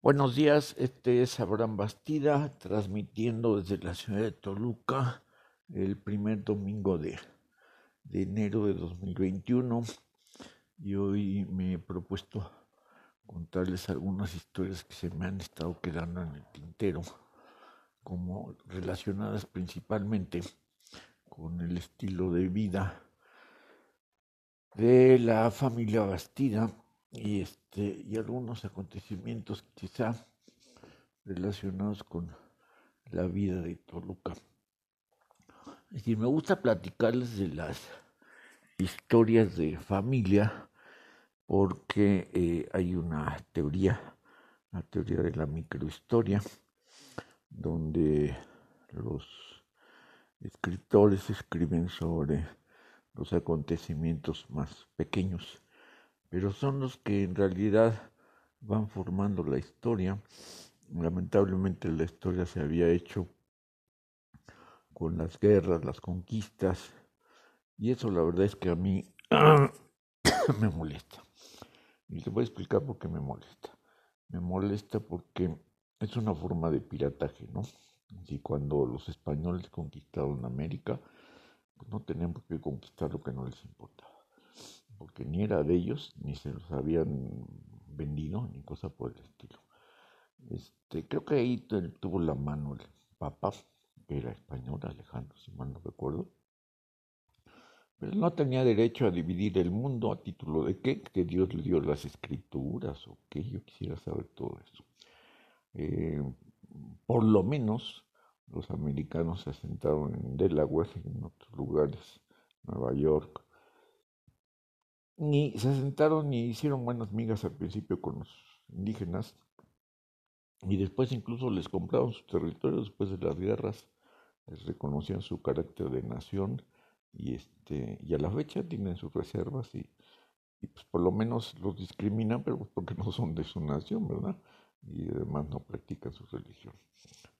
Buenos días, este es Abraham Bastida transmitiendo desde la ciudad de Toluca el primer domingo de, de enero de 2021 y hoy me he propuesto contarles algunas historias que se me han estado quedando en el tintero, como relacionadas principalmente con el estilo de vida de la familia Bastida y este y algunos acontecimientos quizá relacionados con la vida de Toluca. Me gusta platicarles de las historias de familia porque eh, hay una teoría, la teoría de la microhistoria, donde los escritores escriben sobre los acontecimientos más pequeños pero son los que en realidad van formando la historia. Lamentablemente la historia se había hecho con las guerras, las conquistas, y eso la verdad es que a mí me molesta. Y te voy a explicar por qué me molesta. Me molesta porque es una forma de pirataje, ¿no? Y cuando los españoles conquistaron América, pues no tenían por qué conquistar lo que no les importaba porque ni era de ellos, ni se los habían vendido, ni cosa por el estilo. Este, creo que ahí tuvo la mano el Papa, que era español, Alejandro, si mal no recuerdo. Pero no tenía derecho a dividir el mundo a título de qué, que Dios le dio las escrituras o qué, yo quisiera saber todo eso. Eh, por lo menos los americanos se asentaron en Delaware y en otros lugares, Nueva York, ni se sentaron ni hicieron buenas migas al principio con los indígenas y después incluso les compraron sus territorios después de las guerras, les reconocían su carácter de nación y este y a la fecha tienen sus reservas y, pues por lo menos los discriminan, pero pues porque no son de su nación, ¿verdad? Y además no practican su religión.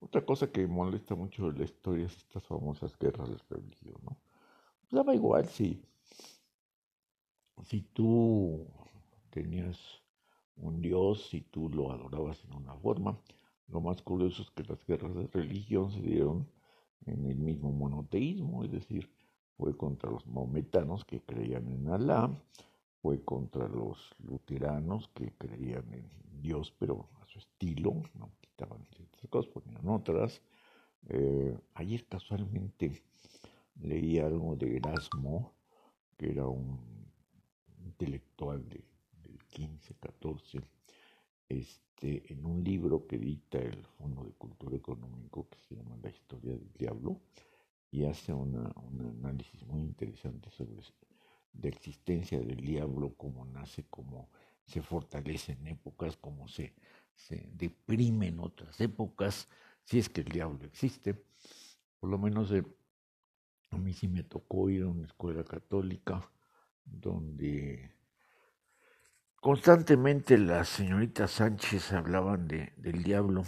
Otra cosa que molesta mucho de la historia es estas famosas guerras de religión, ¿no? Pues daba igual si si tú tenías un Dios, si tú lo adorabas en una forma, lo más curioso es que las guerras de religión se dieron en el mismo monoteísmo, es decir, fue contra los maometanos que creían en Alá, fue contra los luteranos que creían en Dios, pero a su estilo, no quitaban ciertas cosas, ponían otras. Eh, ayer casualmente leí algo de Erasmo, que era un intelectual de, del 15, 14, este, en un libro que edita el Fondo de Cultura Económico que se llama La Historia del Diablo y hace una, un análisis muy interesante sobre la existencia del diablo, cómo nace, cómo se fortalece en épocas, cómo se, se deprime en otras épocas, si es que el diablo existe. Por lo menos eh, a mí sí me tocó ir a una escuela católica donde constantemente las señoritas Sánchez hablaban de, del diablo.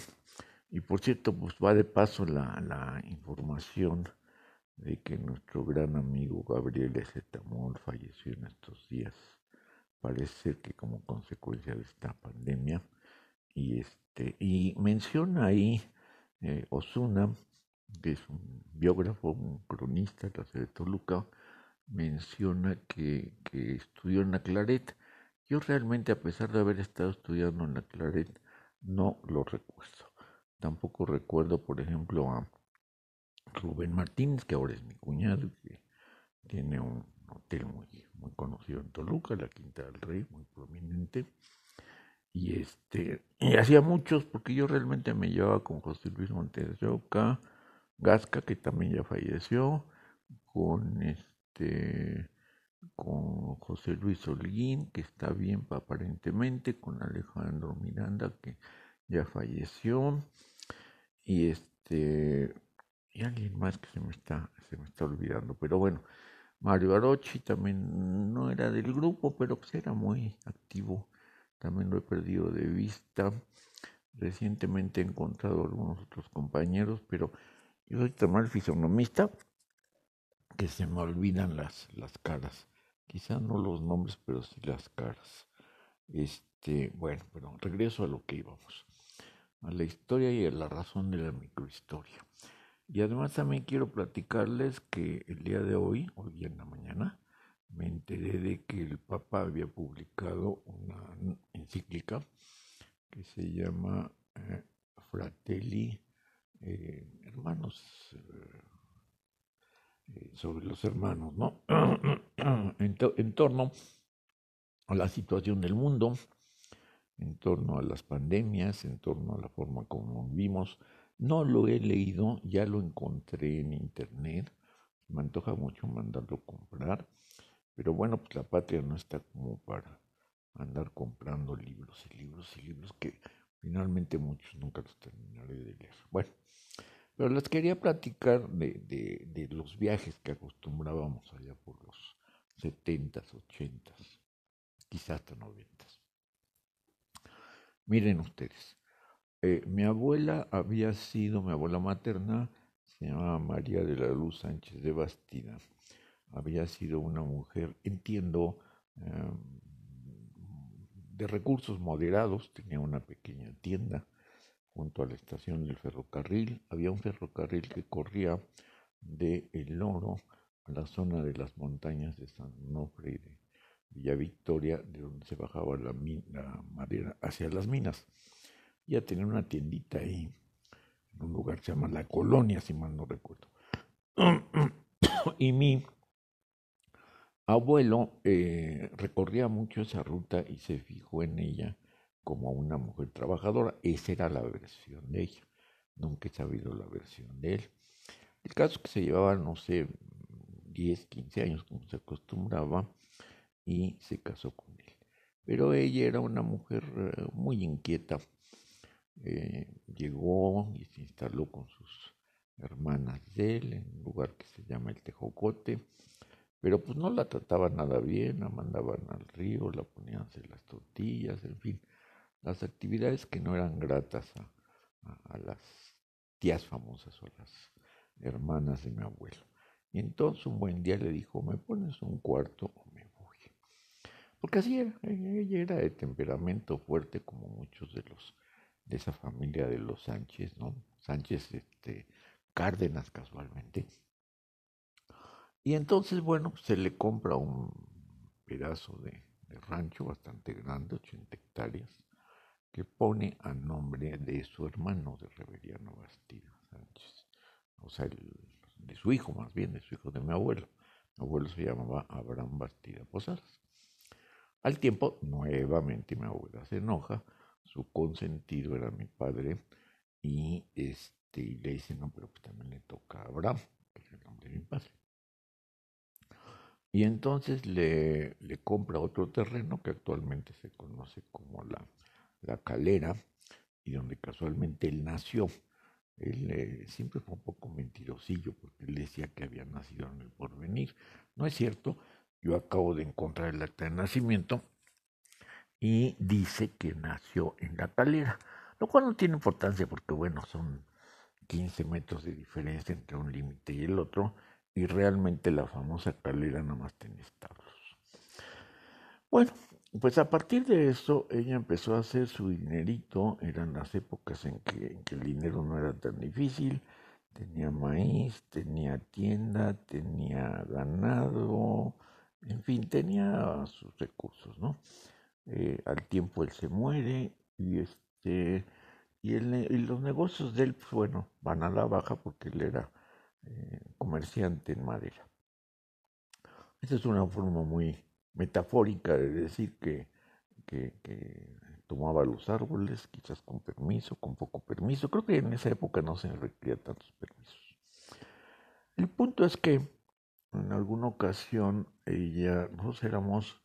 Y por cierto, pues va de paso la, la información de que nuestro gran amigo Gabriel Ezetamol falleció en estos días. Parece que como consecuencia de esta pandemia. Y este, y menciona ahí eh, Osuna, que es un biógrafo, un cronista de la de Toluca, menciona que, que estudió en la Claret. Yo realmente, a pesar de haber estado estudiando en la Claret, no lo recuerdo. Tampoco recuerdo, por ejemplo, a Rubén Martínez, que ahora es mi cuñado, que tiene un hotel muy, muy conocido en Toluca, la Quinta del Rey, muy prominente. Y este, y hacía muchos, porque yo realmente me llevaba con José Luis Montes de Oca, Gasca, que también ya falleció, con este este, con José Luis Holguín, que está bien aparentemente, con Alejandro Miranda, que ya falleció, y este y alguien más que se me está, se me está olvidando, pero bueno, Mario Arochi también no era del grupo, pero pues era muy activo, también lo he perdido de vista. Recientemente he encontrado algunos otros compañeros, pero yo soy tan mal fisonomista que se me olvidan las, las caras. Quizá no los nombres, pero sí las caras. Este, bueno, pero regreso a lo que íbamos. a la historia y a la razón de la microhistoria. Y además también quiero platicarles que el día de hoy, hoy en la mañana, me enteré de que el Papa había publicado una encíclica que se llama eh, Fratelli, eh, hermanos, eh, sobre los hermanos, ¿no? en, en torno a la situación del mundo, en torno a las pandemias, en torno a la forma como vivimos. No lo he leído, ya lo encontré en internet. Me antoja mucho mandarlo a comprar. Pero bueno, pues la patria no está como para andar comprando libros y libros y libros que finalmente muchos nunca los terminaré de leer. Bueno, pero les quería platicar de, de, los viajes que acostumbrábamos allá por los setentas, ochentas, quizás hasta noventas. Miren ustedes, eh, mi abuela había sido, mi abuela materna, se llamaba María de la Luz Sánchez de Bastida, había sido una mujer, entiendo, em, de recursos moderados, tenía una pequeña tienda junto a la estación del ferrocarril, había un ferrocarril que corría de El Oro a la zona de las montañas de San Onofre y de Villa Victoria, de donde se bajaba la, madera hacia las minas. Ya tenía una tiendita ahí, en un lugar que se llama La Colonia, si mal no recuerdo. y mi abuelo eh, recorría mucho esa ruta y se fijó en ella como una mujer trabajadora. Esa era la versión de ella. Nunca he sabido la versión de él. El caso es que se llevaba, no sé, 10, 15 años, como se acostumbraba, y se casó con él. Pero ella era una mujer eh, muy inquieta. Eh, llegó y se instaló con sus hermanas de él en un lugar que se llama el Tejocote, pero pues no la trataban nada bien, la mandaban al río, la ponían a las tortillas, en fin, las actividades que no eran gratas a, las tías famosas o a las hermanas de mi abuelo. Y entonces un buen día le dijo, me pones un cuarto porque así era, ella era de temperamento fuerte como muchos de los de esa familia de los Sánchez, ¿no? Sánchez este Cárdenas casualmente. Y entonces, bueno, se le compra un pedazo de, rancho bastante grande, 80 hectáreas, que pone a nombre de su hermano de Reveriano Bastida Sánchez. O sea, de su hijo más bien, de su hijo de mi abuelo. Mi abuelo se llamaba Abraham Bastida Posadas. Al tiempo, nuevamente mi abuela se enoja, su consentido era mi padre, y este le dice, no, pero pues también le toca a Abraham, que es el nombre de mi padre. Y entonces le, le compra otro terreno que actualmente se conoce como la, la calera, y donde casualmente él nació. Él eh, siempre fue un poco mentirosillo porque él decía que había nacido en el porvenir. No es cierto, yo acabo de encontrar el acta de nacimiento y dice que nació en la calera, lo cual no tiene importancia porque, bueno, son 15 metros de diferencia entre un límite y el otro, y realmente la famosa calera nada más tiene establos. Bueno, pues a partir de eso ella empezó a hacer su dinerito, eran las épocas en que, el dinero no era tan difícil, tenía maíz, tenía tienda, tenía ganado, en fin, tenía sus recursos, ¿no? Eh, al tiempo él se muere y este y, los negocios de él, pues, bueno, van a la baja porque él era eh, comerciante en madera. Esa es una forma muy metafórica de decir que, que, que, tomaba los árboles, quizás con permiso, con poco permiso. Creo que en esa época no se requería tantos permisos. El punto es que en alguna ocasión ella, nosotros éramos,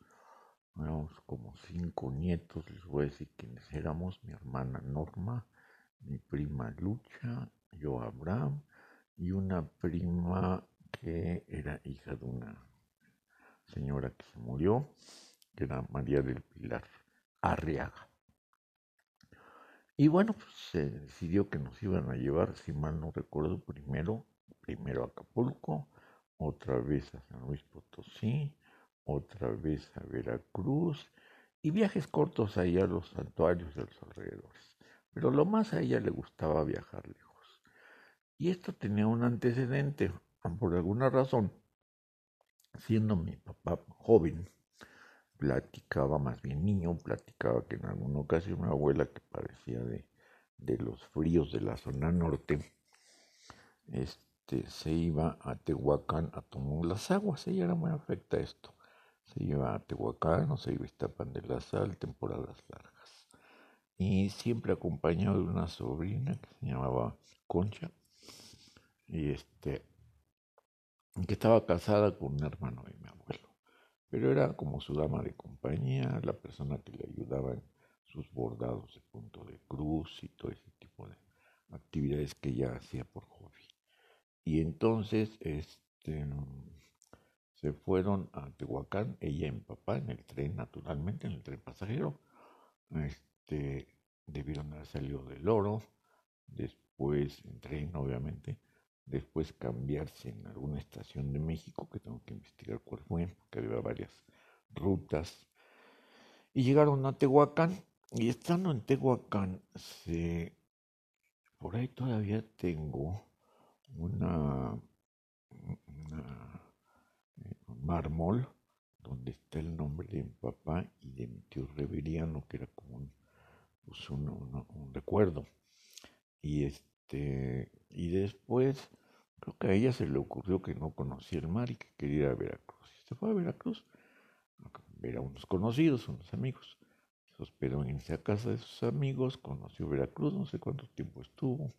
éramos como cinco nietos, les voy a decir quiénes éramos, mi hermana Norma, mi prima Lucha, yo Abraham, y una prima que era hija de una señora que se murió, que era María del Pilar Arriaga. Y bueno, pues se decidió que nos iban a llevar, si mal no recuerdo, primero, primero a Acapulco, otra vez a San Luis Potosí, otra vez a Veracruz y viajes cortos ahí a los santuarios de los alrededores. pero lo más a ella le gustaba viajar lejos. Y esto tenía un antecedente, por alguna razón, siendo mi papá joven, platicaba, más bien niño, platicaba que en alguna ocasión una abuela que parecía de, de los fríos de la zona norte, este, se iba a Tehuacán a tomar las aguas, ella era muy afecta a esto, se iba a Tehuacán o se iba a Iztapan de la Sal, temporadas largas, y siempre acompañado de una sobrina que se llamaba Concha, y este, que estaba casada con un hermano de mi abuelo, pero era como su dama de compañía, la persona que le ayudaba en sus bordados de punto de cruz y todo ese tipo de actividades que ella hacía por hobby. Y entonces este, se fueron a Tehuacán, ella y mi papá, en el tren, naturalmente, en el tren pasajero. Este, debieron haber salido del oro, después en tren, obviamente, después cambiarse en alguna estación de México, que tengo que investigar cuál fue, porque había varias rutas, y llegaron a Tehuacán, y estando en Tehuacán, se, por ahí todavía tengo una, eh, mármol donde está el nombre de mi papá y de mi tío Reveriano, que era como un, pues un recuerdo. Y este y después, creo que a ella se le ocurrió que no conocía el mar y que quería ir a Veracruz. Y se fue a Veracruz a ver a unos conocidos, unos amigos. Se hospedó en esa casa de sus amigos, conoció Veracruz, no sé cuánto tiempo estuvo.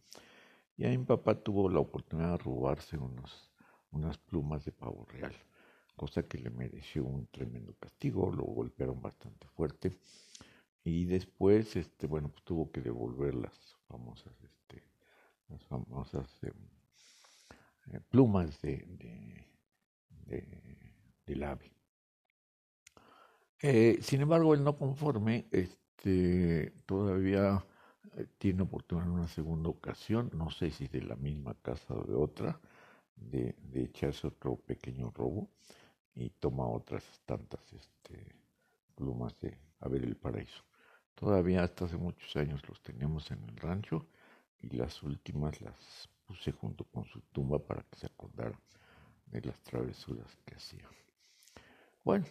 Y ahí mi papá tuvo la oportunidad de robarse unos, unas plumas de pavo real, cosa que le mereció un tremendo castigo, lo golpearon bastante fuerte. Y después, este, bueno, pues tuvo que devolver las famosas las famosas em, eh, plumas de, de, del ave. Eh, sin embargo, el no conforme este, todavía eh, tiene oportunidad en una segunda ocasión, no sé si de la misma casa o de otra, de, de echarse otro pequeño robo y toma otras tantas este, plumas de A ver el paraíso. Todavía hasta hace muchos años los teníamos en el rancho y las últimas las puse junto con su tumba para que se acordara de las travesuras que hacía. Bueno,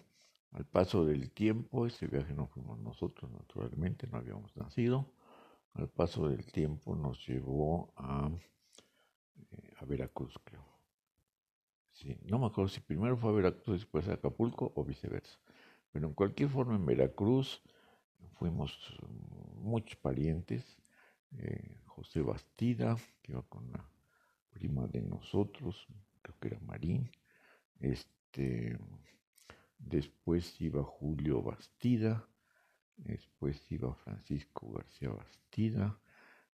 al paso del tiempo, ese viaje no fuimos nosotros, naturalmente, no habíamos nacido. Al paso del tiempo nos llevó a, eh, a Veracruz, creo. Sí, no me acuerdo si primero fue a Veracruz, después a Acapulco o viceversa. Pero en cualquier forma, en Veracruz fuimos muchos parientes. Eh, José Bastida, que iba con la prima de nosotros, creo que era Marín. Este, después iba Julio Bastida, después iba Francisco García Bastida,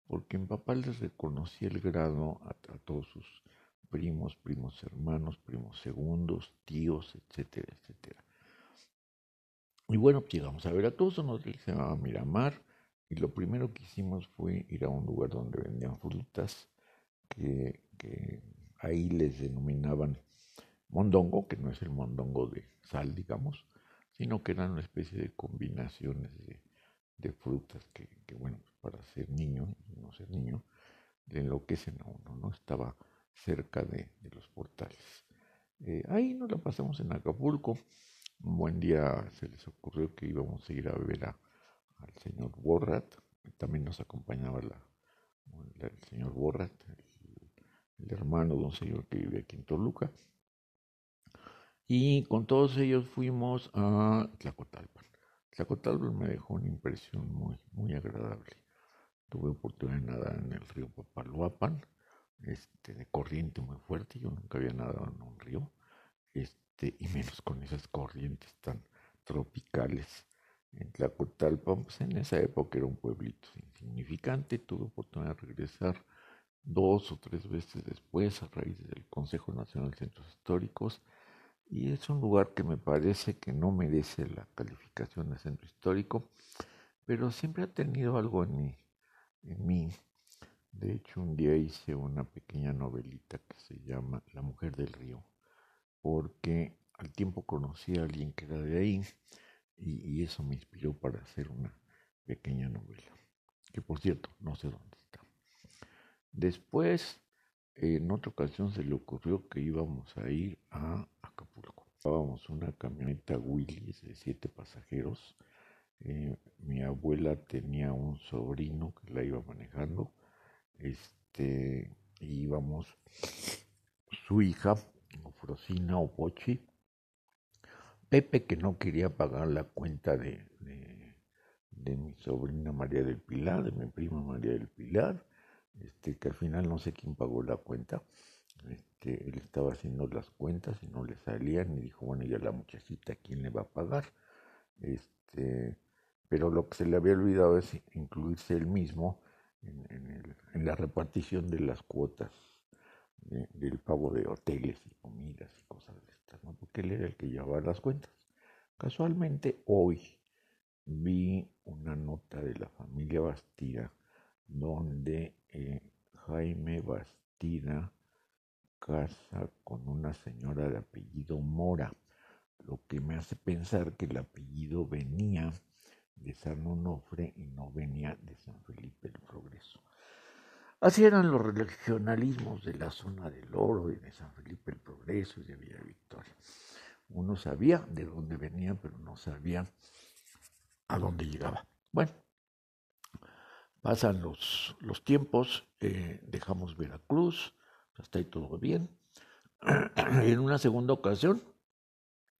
porque mi papá les reconocía el grado a, todos sus primos, primos hermanos, primos segundos, tíos, etcétera, etcétera. Y bueno, llegamos a Veracruz, que se llamaba Miramar, y lo primero que hicimos fue ir a un lugar donde vendían frutas que, ahí les denominaban mondongo, que no es el mondongo de sal, digamos, sino que eran una especie de combinaciones de, frutas que, bueno, para ser niño y no ser niño, le enloquecen a uno, ¿no? Estaba cerca de, los portales. Eh, ahí nos la pasamos en Acapulco. Un buen día se les ocurrió que íbamos a ir a beber a, al señor Borrat, también nos acompañaba la, el señor Borrat, el, hermano de un señor que vive aquí en Toluca. Y con todos ellos fuimos a Tlacotalpan. Tlacotalpan me dejó una impresión muy, muy agradable. Tuve oportunidad de nadar en el río Papaloapan, este, de corriente muy fuerte. Yo nunca había nadado en un río, este, y menos con esas corrientes tan tropicales en Tlacotalpan, pues en esa época era un pueblito insignificante, tuve oportunidad de regresar dos o tres veces después a raíz del Consejo Nacional de Centros Históricos y es un lugar que me parece que no merece la calificación de centro histórico, pero siempre ha tenido algo en mí. En mí. De hecho, un día hice una pequeña novelita que se llama La Mujer del Río, porque al tiempo conocí a alguien que era de ahí y, eso me inspiró para hacer una pequeña novela que por cierto, no sé dónde está. Después, en otra ocasión se le ocurrió que íbamos a ir a Acapulco. Llevábamos una camioneta Willys de siete pasajeros. Eh, mi abuela tenía un sobrino que la iba manejando. Este, íbamos su hija, Frosina o Pochi, Pepe que no quería pagar la cuenta de, de, mi sobrina María del Pilar, de mi prima María del Pilar, este, que al final no sé quién pagó la cuenta. Este, él estaba haciendo las cuentas y no le salían y dijo, bueno, ya la muchachita, ¿quién le va a pagar? Este, pero lo que se le había olvidado es incluirse él mismo en, en la repartición de las cuotas del pago de hoteles y comidas y cosas de estas, ¿no? porque él era el que llevaba las cuentas. Casualmente hoy vi una nota de la familia Bastida donde eh, Jaime Bastida casa con una señora de apellido Mora, lo que me hace pensar que el apellido venía de San Onofre y no venía de San Felipe del Progreso. Así eran los regionalismos de la zona del oro y de San Felipe el Progreso y de Villa Victoria. Uno sabía de dónde venía, pero no sabía a dónde llegaba. Bueno, pasan los, los tiempos, eh, dejamos Veracruz, hasta ahí todo bien. en una segunda ocasión,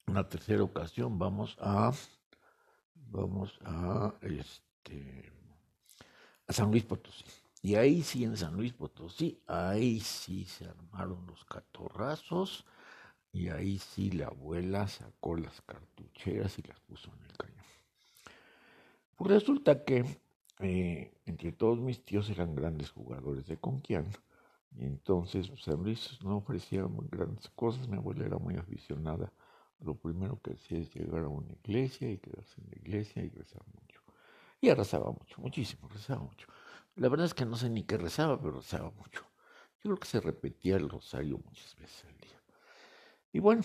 una tercera ocasión, vamos a, vamos a, este, a San Luis Potosí. Y ahí sí, en San Luis Potosí, ahí sí se armaron los catorrazos y ahí sí la abuela sacó las cartucheras y las puso en el cañón. Pues resulta que eh, entre todos mis tíos eran grandes jugadores de conquian y entonces San Luis no ofrecía grandes cosas, mi abuela era muy aficionada. Lo primero que hacía es llegar a una iglesia y quedarse en la iglesia y rezar Y rezaba mucho, muchísimo, rezaba mucho. La verdad es que no sé ni qué rezaba, pero rezaba mucho. Yo creo que se repetía el rosario muchas veces al día. Y bueno,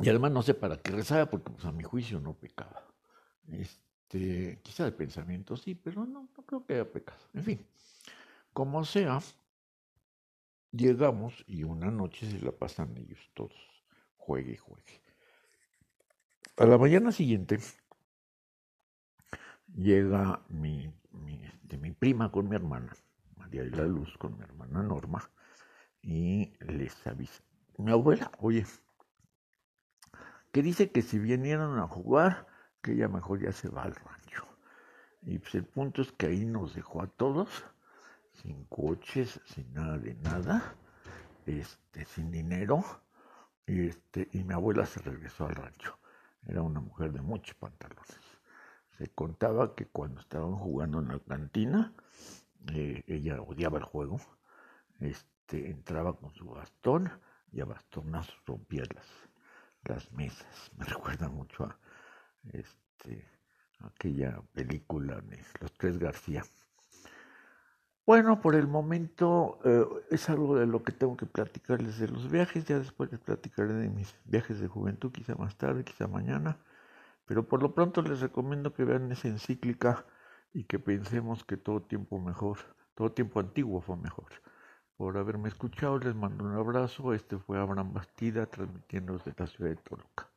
y además no sé para qué rezaba, porque pues, a mi juicio no pecaba. Este, quizá de pensamiento sí, pero no, no creo que haya pecado. En fin, como sea, llegamos y una noche se la pasan ellos todos, juegue y juegue. A la mañana siguiente llega mi de mi prima con mi hermana, María de la Luz, con mi hermana Norma, y les avisa. Mi abuela, oye, que dice que si vinieran a jugar, que ella mejor ya se va al rancho. Y pues el punto es que ahí nos dejó a todos, sin coches, sin nada de nada, este, sin dinero, y, este, y mi abuela se regresó al rancho. Era una mujer de muchos pantalones. Se contaba que cuando estaban jugando en la cantina, eh, ella odiaba el juego, este, entraba con su bastón y a bastonazos rompía las, las mesas. Me recuerda mucho a este, aquella película de Los Tres García. Bueno, por el momento eh, es algo de lo que tengo que platicarles de los viajes, ya después les platicaré de mis viajes de juventud, quizá más tarde, quizá mañana. Pero por lo pronto les recomiendo que vean esa encíclica y que pensemos que todo tiempo mejor, todo tiempo antiguo fue mejor. Por haberme escuchado, les mando un abrazo. Este fue Abraham Bastida transmitiendo desde la ciudad de Toluca.